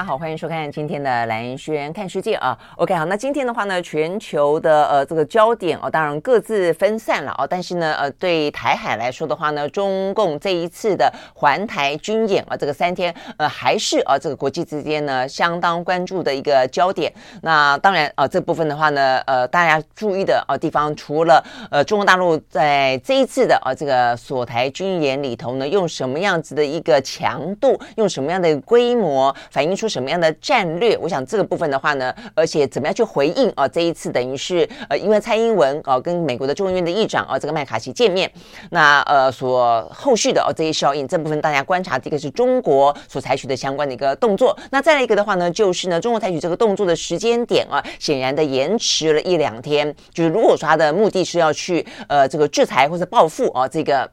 大家好，欢迎收看今天的兰萱看世界啊。OK，好，那今天的话呢，全球的呃这个焦点哦，当然各自分散了哦。但是呢，呃，对台海来说的话呢，中共这一次的环台军演啊，这个三天呃还是啊这个国际之间呢相当关注的一个焦点。那当然啊，这部分的话呢，呃，大家注意的啊地方，除了呃中国大陆在这一次的啊这个锁台军演里头呢，用什么样子的一个强度，用什么样的规模反映出什么样的战略？我想这个部分的话呢，而且怎么样去回应啊？这一次等于是呃，因为蔡英文啊跟美国的众议院的议长啊这个麦卡锡见面，那呃所后续的哦这些效应，这部分大家观察，这个是中国所采取的相关的一个动作。那再来一个的话呢，就是呢中国采取这个动作的时间点啊，显然的延迟了一两天。就是如果说他的目的是要去呃这个制裁或者报复啊这个。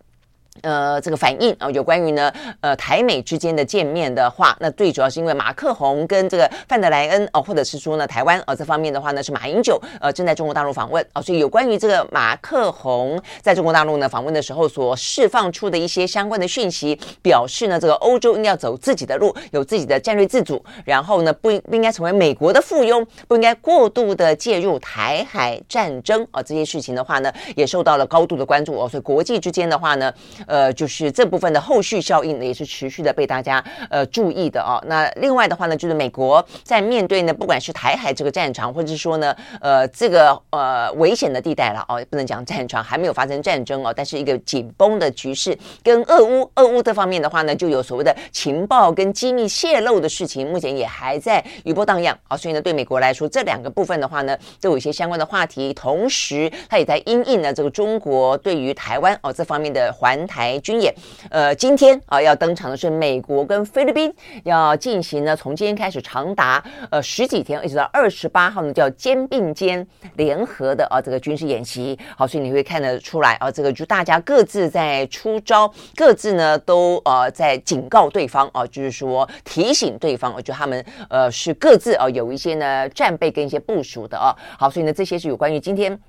呃，这个反应啊，有关于呢，呃，台美之间的见面的话，那最主要是因为马克宏跟这个范德莱恩哦，或者是说呢，台湾呃这方面的话呢，是马英九呃正在中国大陆访问啊，所以有关于这个马克宏在中国大陆呢访问的时候所释放出的一些相关的讯息，表示呢，这个欧洲应该要走自己的路，有自己的战略自主，然后呢，不应不应该成为美国的附庸，不应该过度的介入台海战争啊，这些事情的话呢，也受到了高度的关注哦，所以国际之间的话呢。呃，就是这部分的后续效应呢，也是持续的被大家呃注意的哦。那另外的话呢，就是美国在面对呢，不管是台海这个战场，或者是说呢，呃，这个呃危险的地带了哦，不能讲战场，还没有发生战争哦，但是一个紧绷的局势，跟俄乌、俄乌这方面的话呢，就有所谓的情报跟机密泄露的事情，目前也还在余波荡漾啊。所以呢，对美国来说，这两个部分的话呢，都有一些相关的话题，同时它也在因应呢这个中国对于台湾哦这方面的环台。台军演，呃，今天啊要登场的是美国跟菲律宾要进行呢，从今天开始长达呃十几天，一直到二十八号呢，叫肩并肩联合的啊这个军事演习。好，所以你会看得出来啊，这个就大家各自在出招，各自呢都呃在警告对方啊，就是说提醒对方，我觉得他们呃是各自啊有一些呢战备跟一些部署的啊。好，所以呢这些是有关于今天。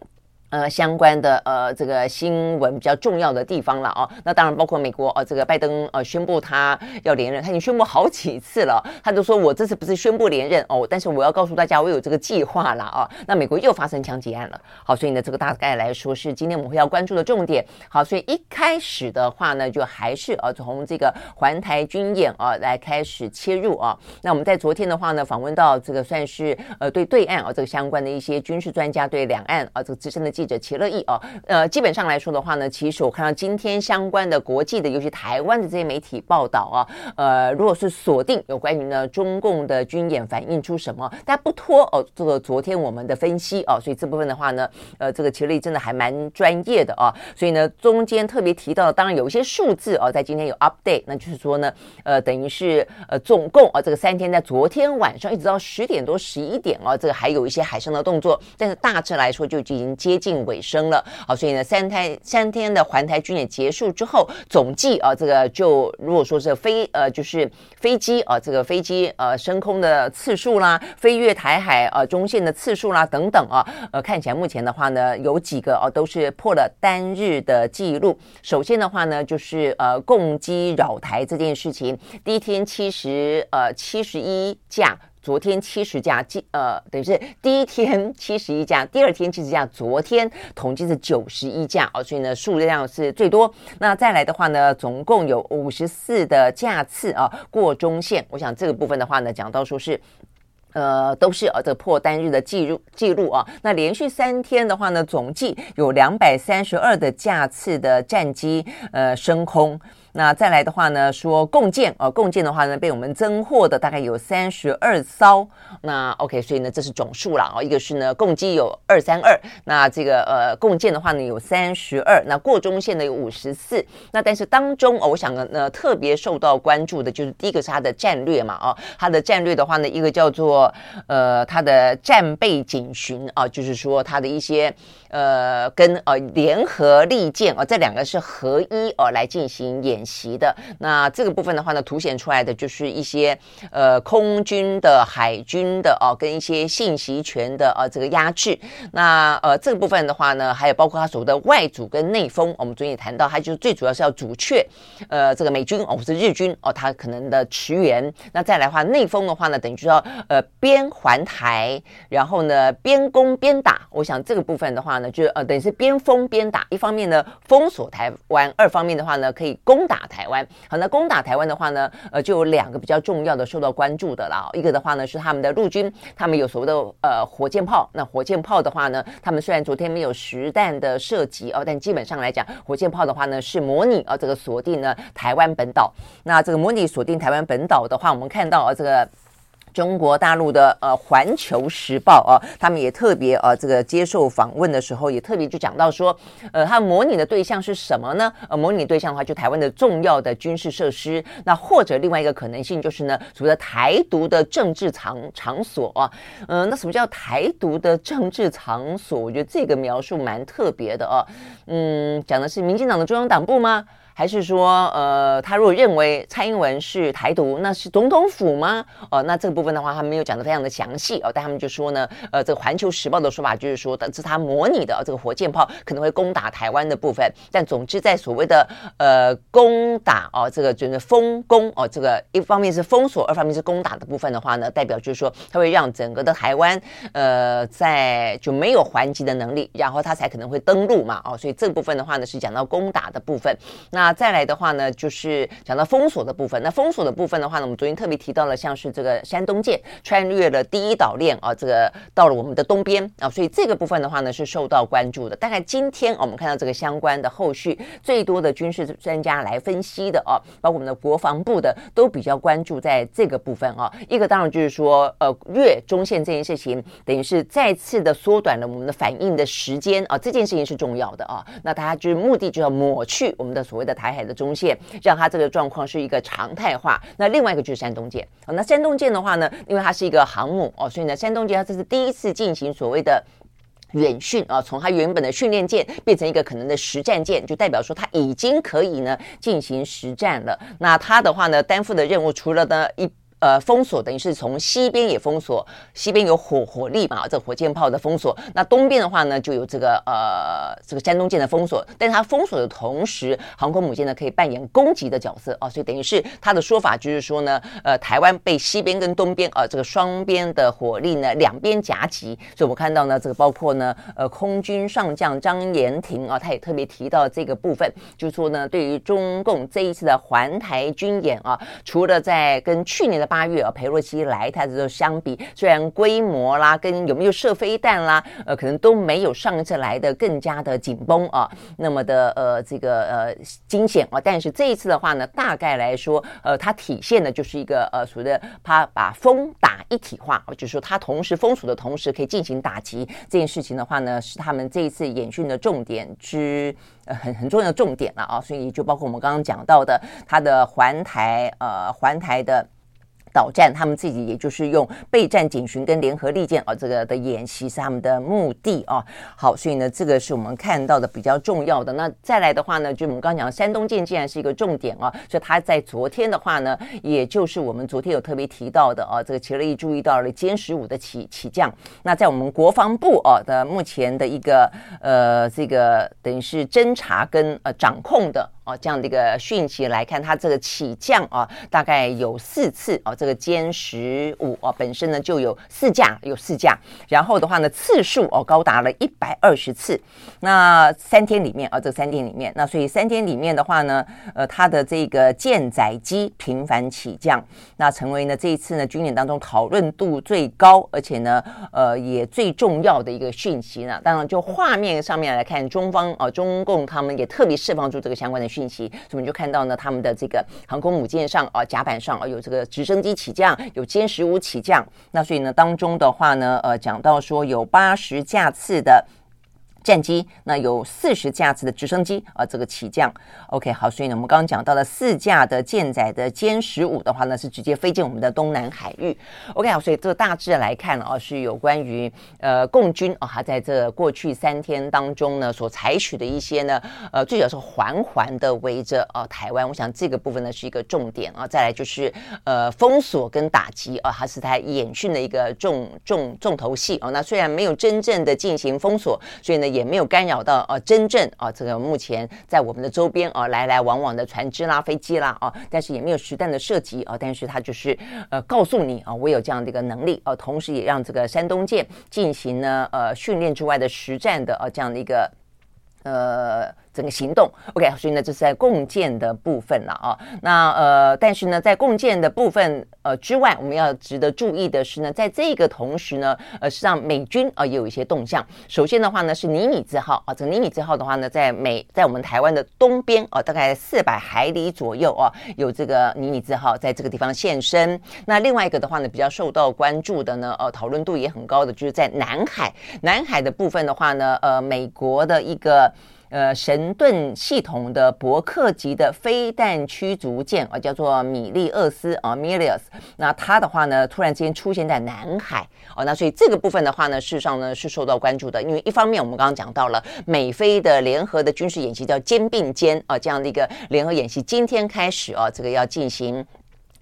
呃，相关的呃这个新闻比较重要的地方了哦，那当然包括美国呃这个拜登呃宣布他要连任，他已经宣布好几次了，他就说我这次不是宣布连任哦，但是我要告诉大家我有这个计划了啊、那美国又发生枪击案了，好，所以呢这个大概来说是今天我们会要关注的重点。好，所以一开始的话呢，就还是呃从这个环台军演啊来开始切入啊。那我们在昨天的话呢，访问到这个算是呃对对岸啊这个相关的一些军事专家，对两岸啊这个资深的。记者齐乐意哦，呃，基本上来说的话呢，其实我看到今天相关的国际的，尤其台湾的这些媒体报道啊，呃，如果是锁定有关于呢中共的军演反映出什么，但不脱哦，这个昨天我们的分析哦，所以这部分的话呢，呃，这个齐乐意真的还蛮专业的啊，所以呢，中间特别提到，当然有一些数字哦，在今天有 update，那就是说呢，呃，等于是呃，总共啊，这个三天在昨天晚上一直到十点多十一点啊，这个还有一些海上的动作，但是大致来说就已经接近。近尾声了，好，所以呢，三台三天的环台军演结束之后，总计啊，这个就如果说是飞呃，就是飞机啊，这个飞机呃升空的次数啦，飞越台海呃中线的次数啦等等啊，呃，看起来目前的话呢，有几个啊都是破了单日的记录。首先的话呢，就是呃共机扰台这件事情，第一天七十呃七十一架。昨天七十架，呃，等于是第一天七十一架，第二天七十架，昨天统计是九十一架哦，所以呢数量是最多。那再来的话呢，总共有五十四的架次啊过中线。我想这个部分的话呢，讲到说是，呃，都是呃这破单日的记录记录啊。那连续三天的话呢，总计有两百三十二的架次的战机呃升空。那再来的话呢，说共建呃，共建的话呢，被我们增货的大概有三十二艘。那 OK，所以呢，这是总数了哦。一个是呢，共机有二三二，那这个呃，共建的话呢有三十二，那过中线的有五十四。那但是当中，我想呢，特别受到关注的就是第一个是它的战略嘛，哦，它的战略的话呢，一个叫做呃，它的战备警巡啊，就是说它的一些呃，跟呃联合利剑啊，这两个是合一哦来进行演习的。那这个部分的话呢，凸显出来的就是一些呃空军的、海军的哦，跟一些信息权的呃这个压制。那呃这个部分的话呢，还有包括它所谓的外阻跟内封，我们昨天也谈到，它就最主要是要阻却呃这个美军哦或是日军哦，它可能的驰援。那再来的话，内封的话呢，等于就要呃边环台，然后呢边攻边打。我想这个部分的话呢，就呃等于是边封边打，一方面呢封锁台湾，二方面的话呢可以攻打台湾。好，那攻打台湾的话呢，呃，就有两个比较重要的受到关注的了。一个的话呢是他们的陆军，他们有所谓的呃火箭炮。那火箭炮的话呢，他们虽然昨天没有实弹的射击哦，但基本上来讲，火箭炮的话呢是模拟啊、呃、这个锁定呢台湾本岛。那这个模拟锁定台湾本岛的话，我们看到啊、这个。中国大陆的呃《环球时报》啊，他们也特别呃这个接受访问的时候，也特别就讲到说，呃，他模拟的对象是什么呢？呃，模拟对象的话，就台湾的重要的军事设施。那或者另外一个可能性就是呢，所谓的台独的政治场场所啊。嗯、那什么叫台独的政治场所？我觉得这个描述蛮特别的哦、啊。嗯，讲的是民进党的中央党部吗？还是说，呃，他如果认为蔡英文是台独，那是总统府吗？哦、那这个部分的话，他没有讲得非常的详细哦。但他们就说呢，呃，这个《环球时报》的说法就是说，这是他模拟的、这个火箭炮可能会攻打台湾的部分。但总之，在所谓的呃攻打哦，这个就是封攻哦，这个一方面是封锁，二方面是攻打的部分的话呢，代表就是说，它会让整个的台湾呃在就没有还击的能力，然后他才可能会登陆嘛。哦，所以这部分的话呢，是讲到攻打的部分。那那再来的话呢，就是讲到封锁的部分。那封锁的部分的话呢，我们昨天特别提到了，像是这个山东舰穿越了第一岛链啊，这个到了我们的东边啊，所以这个部分的话呢是受到关注的。大概今天我们看到这个相关的后续，最多的军事专家来分析的啊，包括我们的国防部的都比较关注在这个部分啊。一个当然就是说，呃，越中线这件事情，等于是再次的缩短了我们的反应的时间啊，这件事情是重要的啊。那大家就是目的就要抹去我们的所谓的。台海的中线，让它这个状况是一个常态化。那另外一个就是山东舰，那山东舰的话呢，因为它是一个航母哦，所以呢，山东舰它这是第一次进行所谓的远训啊，从它原本的训练舰变成一个可能的实战舰，就代表说它已经可以呢进行实战了。那它的话呢，担负的任务除了呢一。呃，封锁等于是从西边也封锁，西边有火火力嘛，这火箭炮的封锁。那东边的话呢，就有这个呃这个山东舰的封锁。但是它封锁的同时，航空母舰呢可以扮演攻击的角色啊，所以等于是他的说法就是说呢，呃，台湾被西边跟东边啊、呃、这个双边的火力呢两边夹击。所以我们看到呢，这个包括呢呃空军上将张延廷啊，他也特别提到这个部分，就是说呢，对于中共这一次的环台军演啊，除了在跟去年的八月啊，裴洛西来台的时候相比，虽然规模啦，跟有没有射飞弹啦，呃，可能都没有上一次来的更加的紧绷啊，那么的呃这个呃惊险啊，但是这一次的话呢，大概来说，呃，它体现的就是一个呃所谓的它把封打一体化，就是说它同时封锁的同时可以进行打击这件事情的话呢，是他们这一次演训的重点之呃很很重要的重点了啊，所以就包括我们刚刚讲到的它的环台呃环台的。导战，他们自己也就是用备战警巡跟联合利剑啊，这个的演习是他们的目的啊。好，所以呢，这个是我们看到的比较重要的。那再来的话呢，就我们刚刚讲，山东舰既然是一个重点啊，所以他在昨天的话呢，也就是我们昨天有特别提到的啊，这个齐乐意注意到了歼十五的起起降。那在我们国防部啊的目前的一个呃这个等于是侦查跟呃掌控的。哦，这样的一个讯息来看，它这个起降啊，大概有四次哦。这个歼十五哦，本身呢就有四架，有四架。然后的话呢，次数哦高达了一百二十次。那三天里面啊，这三天里面，那所以三天里面的话呢，呃，它的这个舰载机频繁起降，那成为呢这一次呢军演当中讨论度最高，而且呢，呃，也最重要的一个讯息呢。当然，就画面上面来看，中方啊，中共他们也特别释放出这个相关的讯。信息，所以我们就看到呢，他们的这个航空母舰上啊，甲板上啊，有这个直升机起降，有歼十五起降。那所以呢，当中的话呢，呃，讲到说有八十架次的。战机，那有四十架次的直升机啊，这个起降，OK，好，所以呢，我们刚刚讲到了四架的舰载的歼十五的话呢，是直接飞进我们的东南海域，OK，好，所以这大致来看啊，是有关于呃共军啊，他在这过去三天当中呢，所采取的一些呢，呃，最主要是环环的围着啊台湾，我想这个部分呢是一个重点啊，再来就是呃封锁跟打击啊，它是他演训的一个重重重头戏啊，那虽然没有真正的进行封锁，所以呢。也也没有干扰到啊，真正啊，这个目前在我们的周边啊，来来往往的船只啦、飞机啦啊，但是也没有实弹的射击啊，但是它就是呃，告诉你啊，我有这样的一个能力啊，同时也让这个山东舰进行呢呃训练之外的实战的啊这样的一个呃。整个行动，OK，所以呢，这是在共建的部分了啊。那呃，但是呢，在共建的部分呃之外，我们要值得注意的是呢，在这个同时呢，呃，实际上美军啊、也有一些动向。首先的话呢，是尼米兹号啊，这个尼米兹号的话呢，在美在我们台湾的东边啊，大概四百海里左右啊，有这个尼米兹号在这个地方现身。那另外一个的话呢，比较受到关注的呢，呃，讨论度也很高的，就是在南海。南海的部分的话呢，呃，美国的一个。呃，神盾系统的伯克级的飞弹驱逐舰啊，叫做米利厄斯啊，Milius。那它的话呢，突然之间出现在南海哦，那所以这个部分的话呢，事实上呢是受到关注的，因为一方面我们刚刚讲到了美菲的联合的军事演习叫肩并肩啊，这样的一个联合演习，今天开始啊，这个要进行。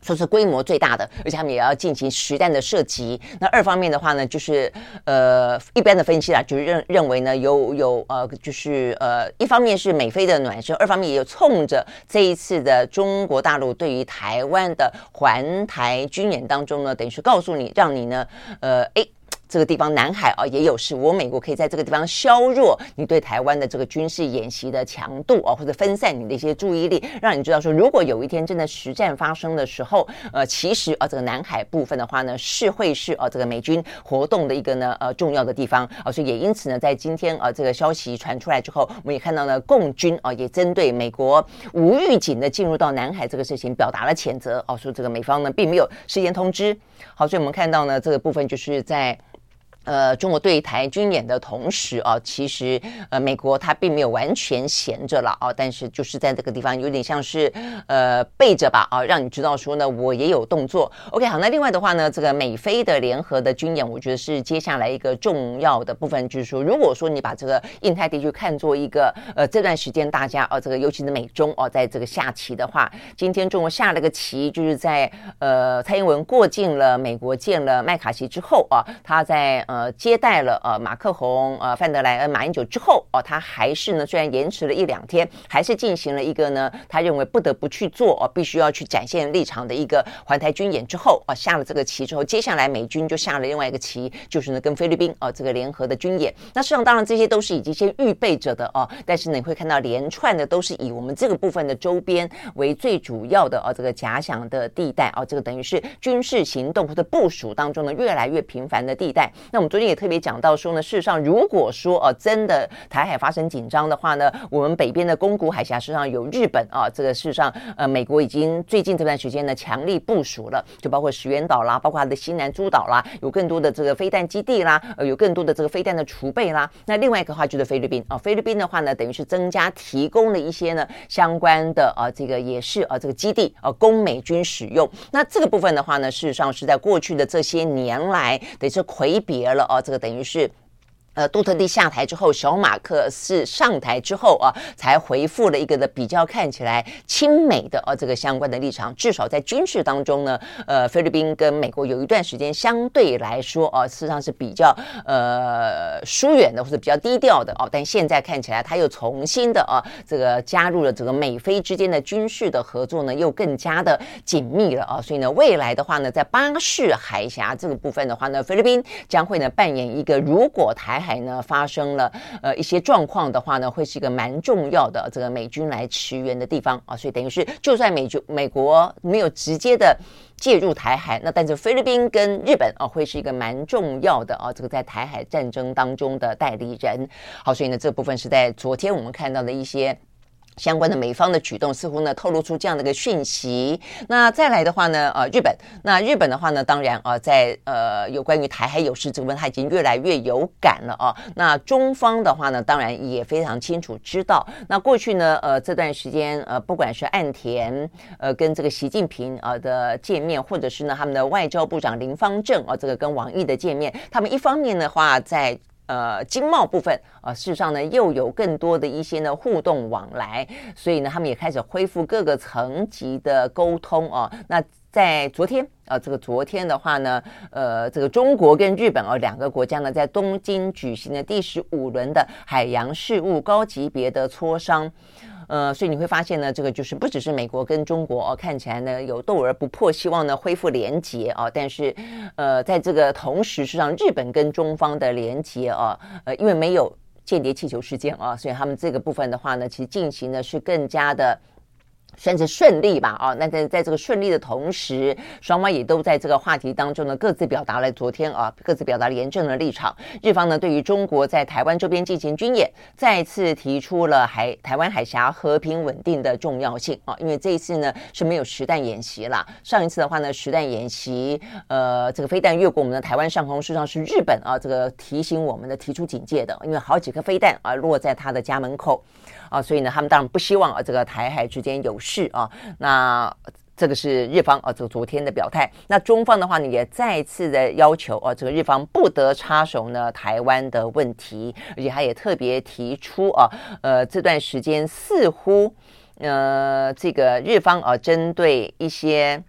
说是规模最大的，而且他们也要进行实弹的射击。那二方面的话呢，就是呃，一般的分析啦，就是认认为呢，有有呃，就是呃，一方面是美菲的暖身，二方面也有冲着这一次的中国大陆对于台湾的环台军演当中呢，等于是告诉你，让你呢，呃，诶。这个地方南海啊也有事，我美国可以在这个地方削弱你对台湾的这个军事演习的强度啊，或者分散你的一些注意力，让你知道说，如果有一天真的实战发生的时候，呃，其实啊这个南海部分的话呢，是会是啊这个美军活动的一个呢呃重要的地方啊，所以也因此呢，在今天啊这个消息传出来之后，我们也看到了共军啊也针对美国无预警的进入到南海这个事情表达了谴责啊，说这个美方呢并没有事先通知。好，所以我们看到呢这个部分就是在。呃，中国对台军演的同时啊，其实呃，美国它并没有完全闲着了啊，但是就是在这个地方有点像是呃背着吧啊，让你知道说呢，我也有动作。OK，好，那另外的话呢，这个美菲的联合的军演，我觉得是接下来一个重要的部分，就是说，如果说你把这个印太地区看作一个呃这段时间大家啊，这个尤其是美中哦，在这个下棋的话，今天中国下了个棋，就是在呃蔡英文过境了美国见了麦卡锡之后啊，他在呃。呃，接待了呃马克宏、呃范德莱恩、马英九之后，哦，他还是呢，虽然延迟了一两天，还是进行了一个呢，他认为不得不去做，哦，必须要去展现立场的一个环台军演之后，啊，下了这个棋之后，接下来美军就下了另外一个棋，就是呢跟菲律宾哦这个联合的军演。那事实上当然这些都是已经先预备着的哦，但是呢你会看到连串的都是以我们这个部分的周边为最主要的哦这个假想的地带哦，这个等于是军事行动或者部署当中呢越来越频繁的地带。那我们。昨天也特别讲到说呢，事实上，如果说呃真的台海发生紧张的话呢，我们北边的宫古海峡实际上有日本啊，这个事实上呃美国已经最近这段时间呢强力部署了，就包括石垣岛啦，包括它的西南诸岛啦，有更多的这个飞弹基地啦，呃有更多的这个飞弹的储备啦。那另外一个话就是菲律宾啊，菲律宾的话呢，等于是增加提供了一些呢相关的啊这个也是啊这个基地啊供美军使用。那这个部分的话呢，事实上是在过去的这些年来等是魁别了。哦，这个等于是。呃，杜特地下台之后，小马克思上台之后啊，才回复了一个的比较看起来亲美的啊这个相关的立场。至少在军事当中呢，呃，菲律宾跟美国有一段时间相对来说啊，事实上是比较呃疏远的或者比较低调的哦。但现在看起来，他又重新的啊这个加入了这个美菲之间的军事的合作呢，又更加的紧密了啊。所以呢，未来的话呢，在巴士海峡这个部分的话呢，菲律宾将会呢扮演一个如果台。海呢发生了呃一些状况的话呢，会是一个蛮重要的这个美军来驰援的地方啊，所以等于是就算美军美国没有直接的介入台海，那但是菲律宾跟日本啊会是一个蛮重要的啊这个在台海战争当中的代理人。好，所以呢这部分是在昨天我们看到的一些。相关的美方的举动似乎呢透露出这样的一个讯息。那再来的话呢，呃，日本，那日本的话呢，当然啊、在呃有关于台海有事这个问，他已经越来越有感了啊。那中方的话呢，当然也非常清楚知道，那过去呢，呃，这段时间呃，不管是岸田呃跟这个习近平啊、呃、的见面，或者是呢他们的外交部长林芳正啊、这个跟王毅的见面，他们一方面的话在。呃，经贸部分啊、事实上呢，又有更多的一些呢互动往来，所以呢，他们也开始恢复各个层级的沟通啊。那在昨天啊、这个昨天的话呢，呃，这个中国跟日本啊两个国家呢，在东京举行了第十五轮的海洋事务高级别的磋商。呃，所以你会发现呢，这个就是不只是美国跟中国哦，看起来呢有斗而不破，希望呢恢复连结啊。但是，呃，在这个同时，实际上日本跟中方的连结啊，呃，因为没有间谍气球事件啊，所以他们这个部分的话呢，其实进行的是更加的。算是顺利吧，啊，那在在这个顺利的同时，双方也都在这个话题当中呢，各自表达了昨天啊，各自表达了严正的立场。日方呢，对于中国在台湾周边进行军演，再次提出了海台湾海峡和平稳定的重要性啊，因为这一次呢是没有实弹演习了，上一次的话呢，实弹演习，呃，这个飞弹越过我们的台湾上空，实际上是日本啊，这个提醒我们的提出警戒的，因为好几颗飞弹啊落在他的家门口。啊，所以呢，他们当然不希望啊，这个台海之间有事啊。那这个是日方啊，这昨天的表态。那中方的话呢，也再次的要求啊，这个日方不得插手呢台湾的问题，而且他也特别提出啊，呃，这段时间似乎呃，这个日方啊，针对一些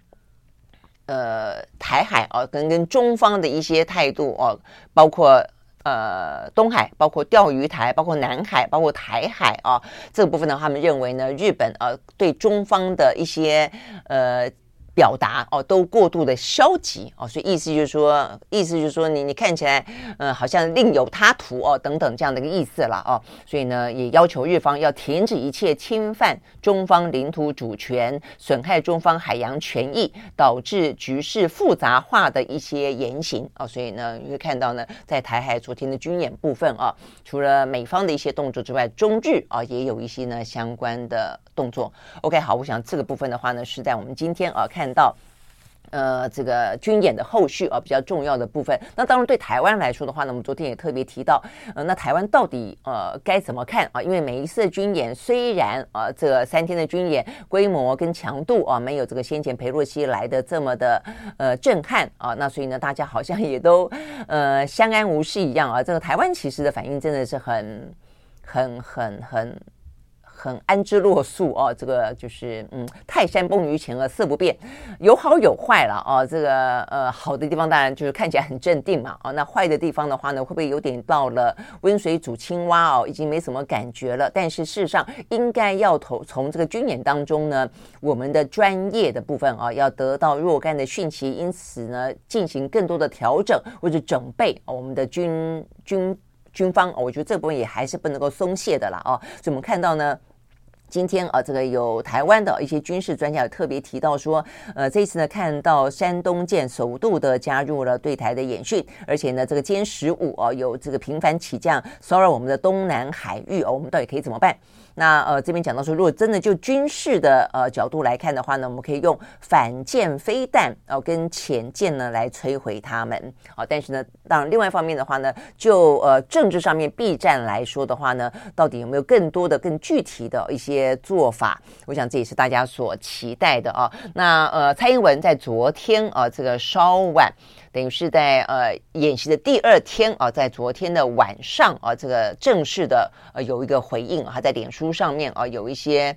呃台海啊，跟跟中方的一些态度啊，包括。呃，东海包括钓鱼台，包括南海，包括台海啊，这个部分呢，他们认为呢，日本呃对中方的一些呃。表达哦，都过度的消极哦，所以意思就是说，意思就是说你，你看起来，嗯，好像另有他图哦，等等这样的一个意思了哦，所以呢，也要求日方要停止一切侵犯中方领土主权、损害中方海洋权益、导致局势复杂化的一些言行哦，所以呢，你会看到呢，在台海昨天的军演部分啊，除了美方的一些动作之外，中日啊也有一些呢相关的动作。OK，好，我想这个部分的话呢，是在我们今天啊看。到呃，这个军演的后续啊，比较重要的部分。那当然对台湾来说的话呢，我们昨天也特别提到，呃，那台湾到底呃该怎么看啊？因为每一次军演虽然啊，这三天的军演规模跟强度啊，没有这个先前裴洛西来的这么的呃震撼啊，那所以呢，大家好像也都呃相安无事一样啊。这个台湾其实的反应真的是很很很很。很安之若素哦，这个就是嗯，泰山崩于前而色不变，有好有坏了哦。这个呃，好的地方当然就是看起来很镇定嘛哦。那坏的地方的话呢，会不会有点到了温水煮青蛙哦，已经没什么感觉了？但是事实上，应该要从从这个军演当中呢，我们的专业的部分啊，要得到若干的讯息，因此呢，进行更多的调整或者准备我们的军军军方。我觉得这部分也还是不能够松懈的了哦。所以我们看到呢。今天啊，这个有台湾的一些军事专家也特别提到说，呃，这次呢，看到山东舰首度的加入了对台的演训，而且呢，这个歼十五啊有这个频繁起降骚扰我们的东南海域哦，我们到底可以怎么办？那呃，这边讲到说，如果真的就军事的呃角度来看的话呢，我们可以用反舰飞弹哦跟潜舰呢来摧毁他们啊。但是呢，当然另外一方面的话呢，就呃政治上面避战来说的话呢，到底有没有更多的更具体的一些些做法？我想这也是大家所期待的啊。那呃，蔡英文在昨天啊这个稍晚。等于是在呃演习的第二天啊，在昨天的晚上啊，这个正式的呃有一个回应啊，在脸书上面啊有一些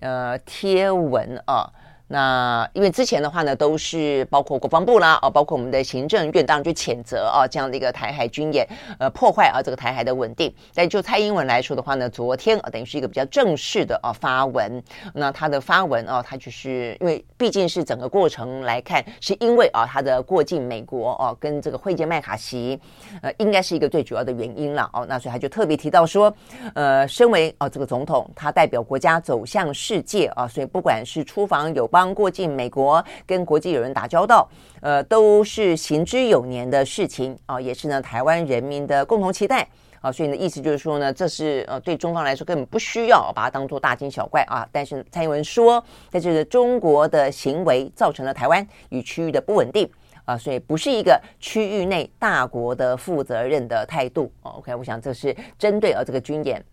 呃贴文啊。那因为之前的话呢，都是包括国防部啦，哦，包括我们的行政院当然就谴责啊这样的一个台海军演，呃，破坏啊这个台海的稳定。但就蔡英文来说的话呢，昨天啊等于是一个比较正式的啊发文。那他的发文啊，他就是因为毕竟是整个过程来看，是因为啊他的过境美国哦，跟这个会见麦卡锡，呃，应该是一个最主要的原因了哦。那所以他就特别提到说，呃，身为啊这个总统，他代表国家走向世界啊，所以不管是出访友邦。刚过境美国，跟国际友人打交道，呃，都是行之有年的事情啊，也是呢台湾人民的共同期待啊，所以呢，意思就是说呢，这是呃对中方来说根本不需要把它当做大惊小怪啊。但是蔡英文说，在这个中国的行为造成了台湾与区域的不稳定啊，所以不是一个区域内大国的负责任的态度。OK，我想这是针对呃这个军演。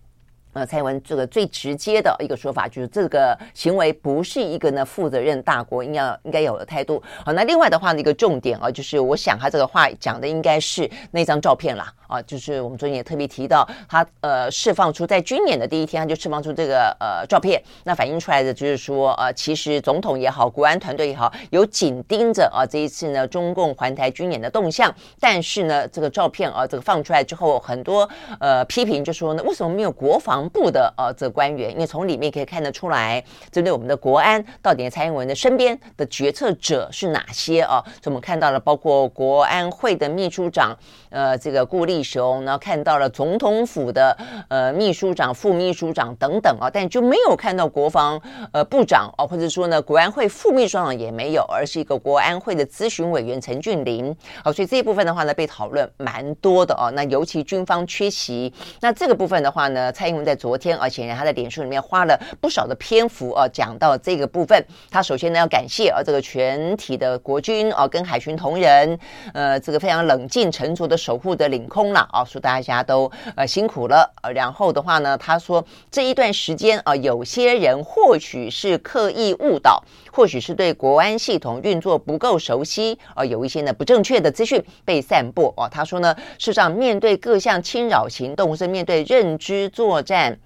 呃，蔡英文这个最直接的一个说法就是，这个行为不是一个呢负责任大国应该应该有的态度。好，那另外的话呢，一个重点啊，就是我想他这个话讲的应该是那张照片啦。啊，就是我们昨天也特别提到，他呃释放出在军演的第一天，他就释放出这个呃照片，那反映出来的就是说，呃，其实总统也好，国安团队也好，有紧盯着啊这一次呢中共环台军演的动向，但是呢这个照片啊这个放出来之后，很多呃批评就说呢，为什么没有国防部的呃这官员？因为从里面可以看得出来，针对我们的国安，到底蔡英文的身边的决策者是哪些啊？所以我们看到了，包括国安会的秘书长，呃，这个顾立雄，然后看到了总统府的呃秘书长、副秘书长等等啊，但就没有看到国防呃部长哦，或者说呢国安会副秘书长也没有，而是一个国安会的咨询委员陈俊霖。哦，所以这一部分的话呢被讨论蛮多的哦。那尤其军方缺席，那这个部分的话呢，蔡英文在昨天而且他在脸书里面花了不少的篇幅啊讲到这个部分。他首先呢要感谢啊这个全体的国军啊跟海巡同仁，呃这个非常冷静沉着的。守护的领空了啊，说大家都呃辛苦了。然后的话呢，他说这一段时间啊，有些人或许是刻意误导，或许是对国安系统运作不够熟悉啊，有一些呢不正确的资讯被散布啊。他说呢，事实上面对各项侵扰行动，或是面对认知作战。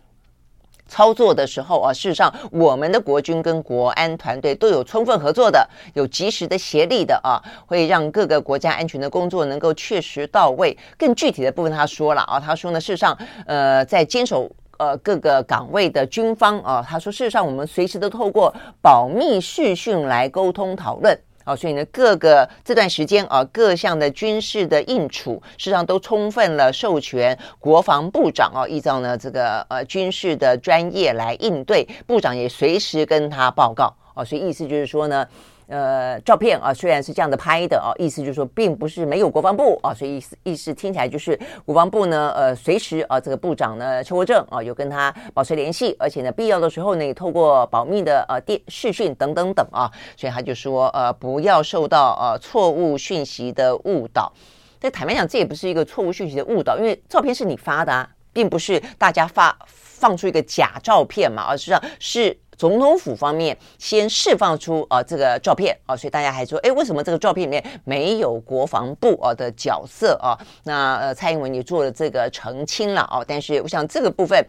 操作的时候啊，事实上，我们的国军跟国安团队都有充分合作的，有及时的协力的啊，会让各个国家安全的工作能够确实到位。更具体的部分，他说了啊，他说呢，事实上，呃，在坚守呃各个岗位的军方啊，他说，事实上，我们随时都透过保密视讯来沟通讨论。哦，所以呢，各个这段时间啊，各项的军事的应处，事实上都充分了授权国防部长啊，依照呢这个呃军事的专业来应对，部长也随时跟他报告。哦，所以意思就是说呢。呃，照片啊，虽然是这样的拍的啊，意思就是说，并不是没有国防部啊，所以意思意思听起来就是国防部呢，呃，随时啊，这个部长呢，邱国正啊，有跟他保持联系，而且呢，必要的时候呢，也透过保密的呃电视讯等等等啊，所以他就说，呃，不要受到呃错误讯息的误导。但坦白讲，这也不是一个错误讯息的误导，因为照片是你发的啊，并不是大家发放出一个假照片嘛，而实际上是。总统府方面先释放出啊这个照片啊，所以大家还说，哎，为什么这个照片里面没有国防部啊的角色啊？那呃，蔡英文也做了这个澄清了啊。但是我想这个部分，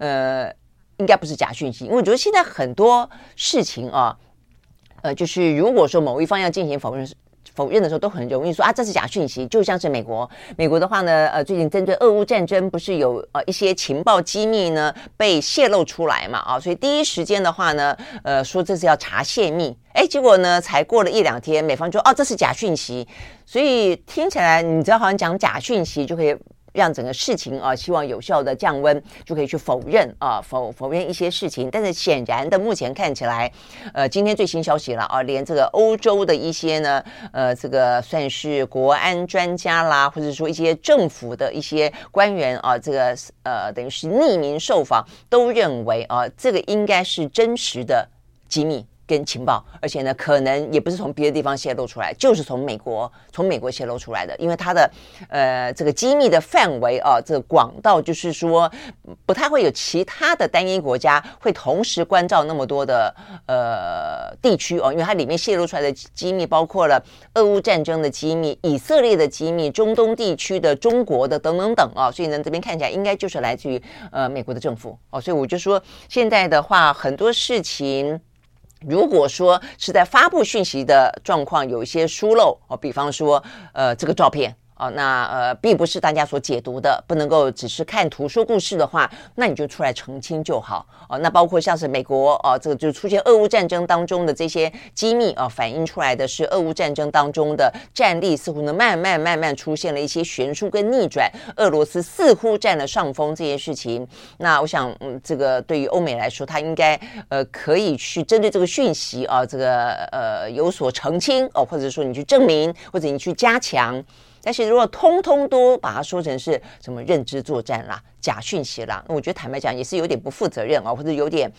呃，应该不是假讯息，因为我觉得现在很多事情啊，呃，就是如果说某一方要进行否认。否认的时候都很容易说啊，这是假讯息，就像是美国。美国的话呢，呃，最近针对俄乌战争，不是有呃一些情报机密呢被泄露出来嘛？啊，所以第一时间的话呢，呃，说这是要查泄密，哎，结果呢，才过了一两天，美方就哦，这是假讯息。所以听起来，你知道，好像讲假讯息就可以。让整个事情啊，希望有效的降温，就可以去否认啊，否否认一些事情。但是显然的，目前看起来，呃，今天最新消息了啊，连这个欧洲的一些呢，呃，这个算是国安专家啦，或者说一些政府的一些官员啊，这个呃，等于是匿名受访，都认为啊，这个应该是真实的机密。跟情报，而且呢，可能也不是从别的地方泄露出来，就是从美国，从美国泄露出来的。因为它的呃这个机密的范围啊，这个广到就是说，不太会有其他的单一国家会同时关照那么多的呃地区哦。因为它里面泄露出来的机密包括了俄乌战争的机密、以色列的机密、中东地区的、中国的等等等啊。所以呢，这边看起来应该就是来自于呃美国的政府哦。所以我就说，现在的话很多事情。如果说是在发布讯息的状况有一些疏漏哦，比方说，呃，这个照片。哦，那呃，并不是大家所解读的，不能够只是看图说故事的话，那你就出来澄清就好。哦，那包括像是美国，哦，这个就出现俄乌战争当中的这些机密啊，反映出来的是俄乌战争当中的战力似乎呢慢慢慢慢出现了一些悬殊跟逆转，俄罗斯似乎占了上风这件事情。那我想，嗯，这个对于欧美来说，他应该呃可以去针对这个讯息啊，这个呃有所澄清哦，或者说你去证明，或者你去加强。但是如果通通都把它说成是什么认知作战啦、假讯息啦，那我觉得坦白讲也是有点不负责任啊，或者有点。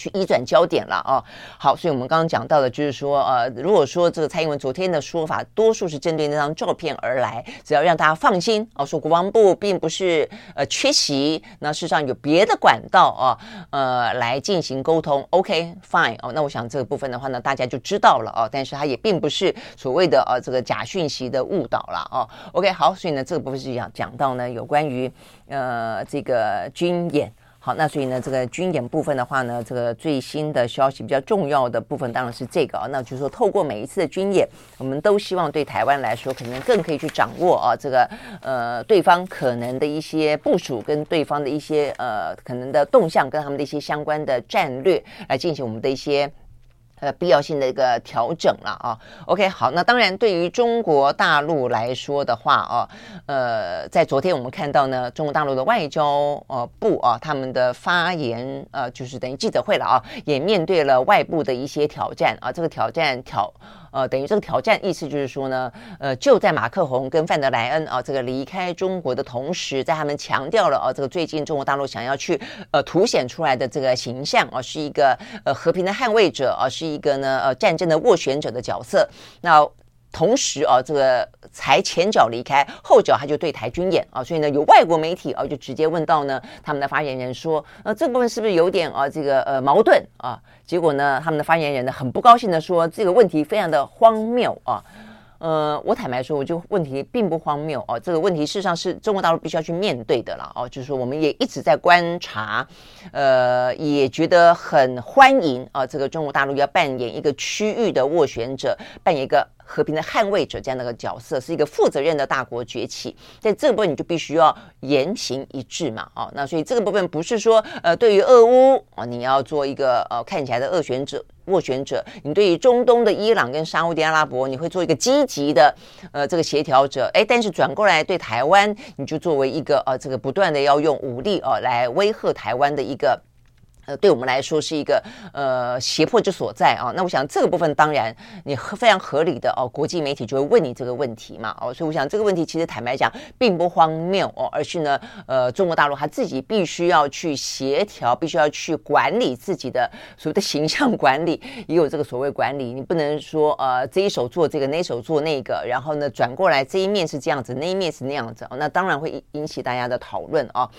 去移转焦点了啊！好，所以我们刚刚讲到的，就是说，呃，如果说这个蔡英文昨天的说法，多数是针对那张照片而来，只要让大家放心哦，说国防部并不是呃缺席，那事实上有别的管道啊，呃，来进行沟通。OK，fine 哦，那我想这个部分的话呢，大家就知道了哦。但是它也并不是所谓的呃这个假讯息的误导了哦。OK，好，所以呢，这个部分是讲讲到呢有关于呃这个军演。好，那所以呢，这个军演部分的话呢，这个最新的消息比较重要的部分当然是这个啊，那就是说透过每一次的军演，我们都希望对台湾来说，可能更可以去掌握啊，这个呃对方可能的一些部署跟对方的一些呃可能的动向，跟他们的一些相关的战略来进行我们的一些。呃，必要性的一个调整了啊。OK，好，那当然对于中国大陆来说的话啊，呃，在昨天我们看到呢，中国大陆的外交呃部啊，他们的发言呃，就是等于记者会了啊，也面对了外部的一些挑战啊，这个挑战挑。呃，等于这个挑战意思就是说呢，呃，就在马克宏跟范德莱恩啊这个离开中国的同时，在他们强调了啊，这个最近中国大陆想要去呃凸显出来的这个形象啊，是一个呃和平的捍卫者啊，是一个呢呃战争的斡旋者的角色。那同时啊，这个才前脚离开，后脚他就对台军演啊，所以呢，有外国媒体啊就直接问到呢，他们的发言人说，呃，这部分是不是有点啊这个呃矛盾啊？结果呢，他们的发言人呢很不高兴的说，这个问题非常的荒谬啊。呃，我坦白说，我就问题并不荒谬哦，这个问题事实上是中国大陆必须要去面对的了哦，就是说我们也一直在观察，呃，也觉得很欢迎啊，这个中国大陆要扮演一个区域的斡旋者，扮演一个。和平的捍卫者这样的一个角色，是一个负责任的大国崛起，在这个部分你就必须要言行一致嘛，哦，那所以这个部分不是说，呃，对于俄乌啊，你要做一个呃看起来的斡旋者、斡旋者，你对于中东的伊朗跟沙乌地阿拉伯，你会做一个积极的呃这个协调者，哎，但是转过来对台湾，你就作为一个呃这个不断的要用武力、呃、来威吓台湾的一个。呃，对我们来说是一个呃胁迫之所在啊。那我想这个部分当然你非常合理的哦，国际媒体就会问你这个问题嘛哦。所以我想这个问题其实坦白讲并不荒谬哦，而是呢呃中国大陆他自己必须要去协调，必须要去管理自己的所谓的形象管理，也有这个所谓管理。你不能说呃这一手做这个，那一手做那个，然后呢转过来这一面是这样子，那一面是那样子哦，那当然会引起大家的讨论啊。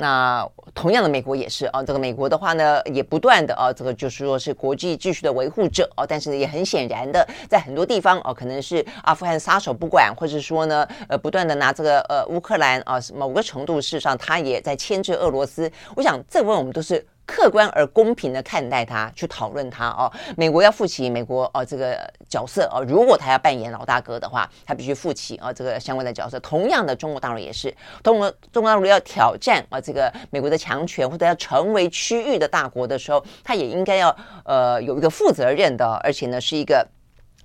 那同样的，美国也是啊，这个美国的话呢，也不断的啊，这个就是说是国际秩序的维护者啊，但是也很显然的，在很多地方啊，可能是阿富汗撒手不管，或者说呢，呃，不断的拿这个呃乌克兰啊，某个程度事实上他也在牵制俄罗斯。我想这问我们都是。客观而公平的看待他，去讨论他哦。美国要负起美国哦这个角色哦，如果他要扮演老大哥的话，他必须负起哦这个相关的角色。同样的，中国大陆也是，中国中国大陆要挑战啊这个美国的强权，或者要成为区域的大国的时候，他也应该要呃有一个负责任的，而且呢是一个。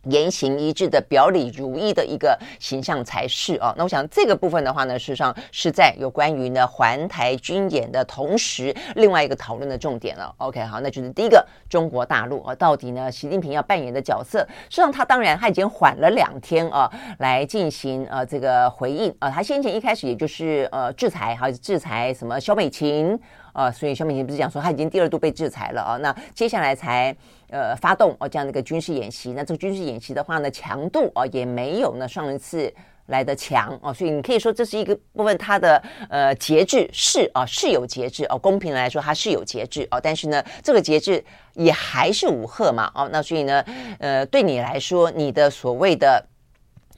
言行一致的表里如一的一个形象才是啊。那我想这个部分的话呢，事实上是在有关于呢环台军演的同时，另外一个讨论的重点了。OK，好，那就是第一个中国大陆啊，到底呢习近平要扮演的角色？实际上他当然他已经缓了两天啊，来进行呃这个回应啊。他先前一开始也就是呃制裁，还是制裁什么萧美琴啊？所以萧美琴不是讲说他已经第二度被制裁了啊？那接下来才。呃，发动哦这样的一个军事演习，那这个军事演习的话呢，强度啊也没有呢上一次来的强哦，所以你可以说这是一个部分它的呃节制是啊是有节制哦，公平来说它是有节制哦，但是呢这个节制也还是武吓嘛哦，那所以呢呃对你来说你的所谓的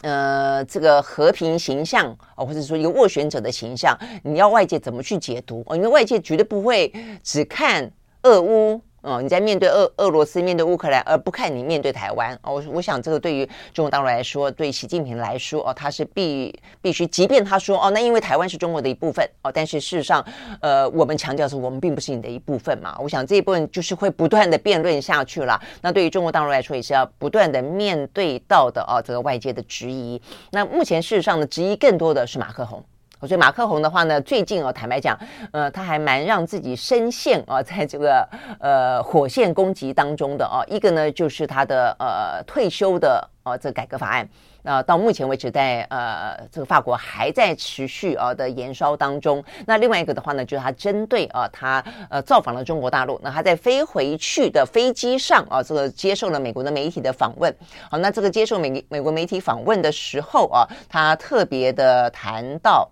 呃这个和平形象哦，或者说一个斡旋者的形象，你要外界怎么去解读哦？因为外界绝对不会只看俄乌。哦，你在面对俄俄罗斯、面对乌克兰，而不看你面对台湾。哦，我我想这个对于中国大陆来说，对习近平来说，哦，他是必必须，即便他说，哦，那因为台湾是中国的一部分，哦，但是事实上，呃，我们强调是我们并不是你的一部分嘛。我想这一部分就是会不断的辩论下去了。那对于中国大陆来说，也是要不断的面对到的，哦，这个外界的质疑。那目前事实上的质疑更多的是马克宏。所以马克宏的话呢，最近哦，坦白讲，呃，他还蛮让自己深陷啊，在这个呃火线攻击当中的哦。一个呢，就是他的呃退休的哦，这个改革法案。那到目前为止，在呃这个法国还在持续啊的延烧当中。那另外一个的话呢，就是他针对啊他呃造访了中国大陆，那他在飞回去的飞机上啊，这个接受了美国的媒体的访问。好，那这个接受美美国媒体访问的时候啊，他特别的谈到，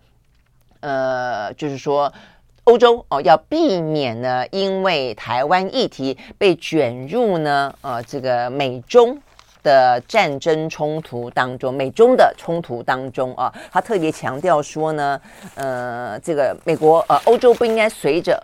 呃，就是说欧洲哦要避免呢，因为台湾议题被卷入呢呃这个美中。的战争冲突当中，美中的冲突当中啊，他特别强调说呢，呃，这个美国呃，欧洲不应该随着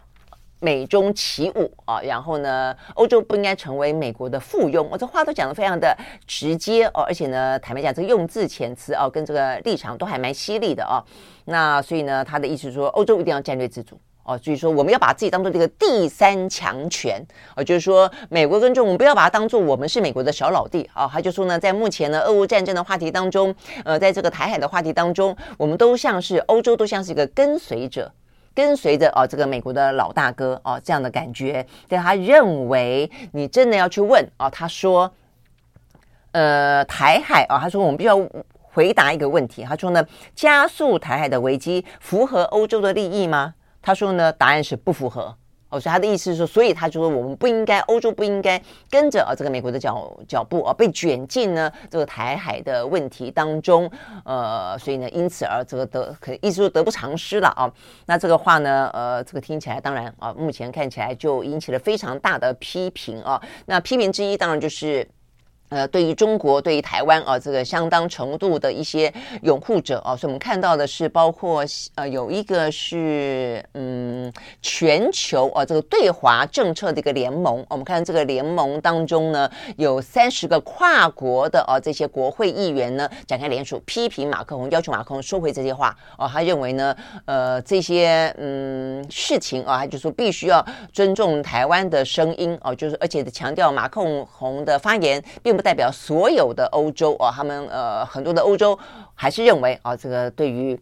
美中起舞啊，然后呢，欧洲不应该成为美国的附庸。我这话都讲得非常的直接哦，而且呢，坦白讲，这个用字遣词啊，跟这个立场都还蛮犀利的啊。那所以呢，他的意思是说，欧洲一定要战略自主。哦，所以说我们要把自己当做这个第三强权，哦，就是说美国跟中国不要把它当做我们是美国的小老弟啊。他就说呢，在目前呢俄乌战争的话题当中，呃，在这个台海的话题当中，我们都像是欧洲都像是一个跟随者，跟随着哦这个美国的老大哥哦这样的感觉。但他认为你真的要去问啊，他说，呃，台海啊，他说我们必须要回答一个问题，他说呢，加速台海的危机符合欧洲的利益吗？他说呢，答案是不符合哦，所以他的意思是说，所以他就说我们不应该，欧洲不应该跟着啊这个美国的脚脚步啊，被卷进呢这个台海的问题当中，呃，所以呢，因此而这个得可意思说得不偿失了啊。那这个话呢，呃，这个听起来当然啊，目前看起来就引起了非常大的批评啊。那批评之一当然就是。呃，对于中国，对于台湾啊，这个相当程度的一些拥护者啊，所以我们看到的是，包括呃，有一个是嗯，全球啊，这个对华政策的一个联盟。我们看这个联盟当中呢，有三十个跨国的啊，这些国会议员呢，展开联署批评马克宏，要求马克宏收回这些话。哦，他认为呢，呃，这些嗯事情啊，他就说必须要尊重台湾的声音哦，就是而且强调马克宏的发言并不。代表所有的欧洲啊，他们呃很多的欧洲还是认为啊，这个对于。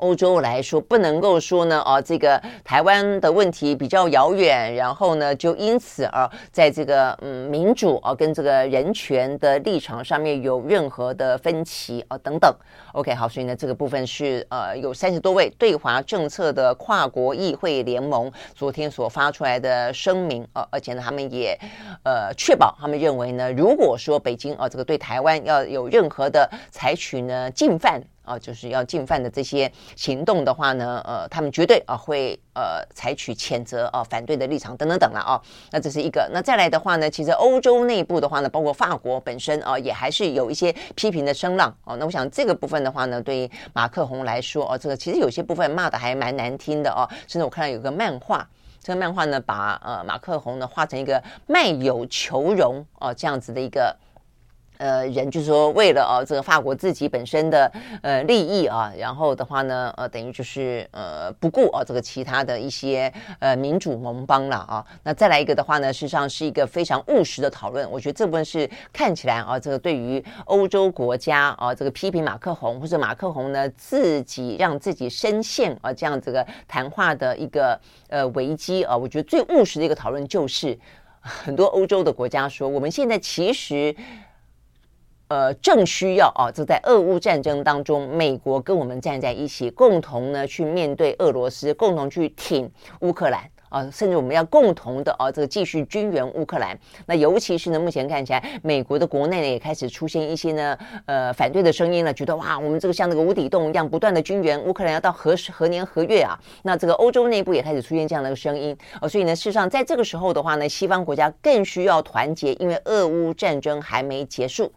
欧洲来说，不能够说呢，哦，这个台湾的问题比较遥远，然后呢，就因此而在这个嗯民主啊跟这个人权的立场上面有任何的分歧啊等等。OK，好，所以呢，这个部分是呃有三十多位对华政策的跨国议会联盟昨天所发出来的声明啊，而且呢，他们也呃确保他们认为呢，如果说北京啊这个对台湾要有任何的采取呢进犯。啊，就是要进犯的这些行动的话呢，呃，他们绝对啊会呃采取谴责啊反对的立场等等等了啊。那这是一个。那再来的话呢，其实欧洲内部的话呢，包括法国本身啊，也还是有一些批评的声浪哦。那我想这个部分的话呢，对于马克宏来说哦，这个其实有些部分骂的还蛮难听的哦。甚至我看到有个漫画，这个漫画呢，把呃马克宏呢画成一个卖友求荣哦这样子的一个。呃，人就是说，为了啊，这个法国自己本身的呃利益啊，然后的话呢，呃，等于就是呃不顾啊这个其他的一些呃民主盟邦了啊。那再来一个的话呢，事实上是一个非常务实的讨论。我觉得这部分是看起来啊，这个对于欧洲国家啊，这个批评马克宏或者马克宏呢自己让自己深陷啊这样这个谈话的一个呃危机啊，我觉得最务实的一个讨论就是，很多欧洲的国家说，我们现在其实。呃，正需要啊，这在俄乌战争当中，美国跟我们站在一起，共同呢去面对俄罗斯，共同去挺乌克兰啊，甚至我们要共同的啊，这个继续军援乌克兰。那尤其是呢，目前看起来，美国的国内呢也开始出现一些呢，呃，反对的声音了，觉得哇，我们这个像那个无底洞一样，不断的军援乌克兰，要到何时何年何月啊？那这个欧洲内部也开始出现这样的声音哦，所以呢，事实上在这个时候的话呢，西方国家更需要团结，因为俄乌战争还没结束。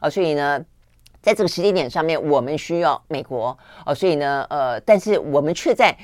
啊，所以呢，在这个时间点上面，我们需要美国啊，所以呢，呃，但是我们却在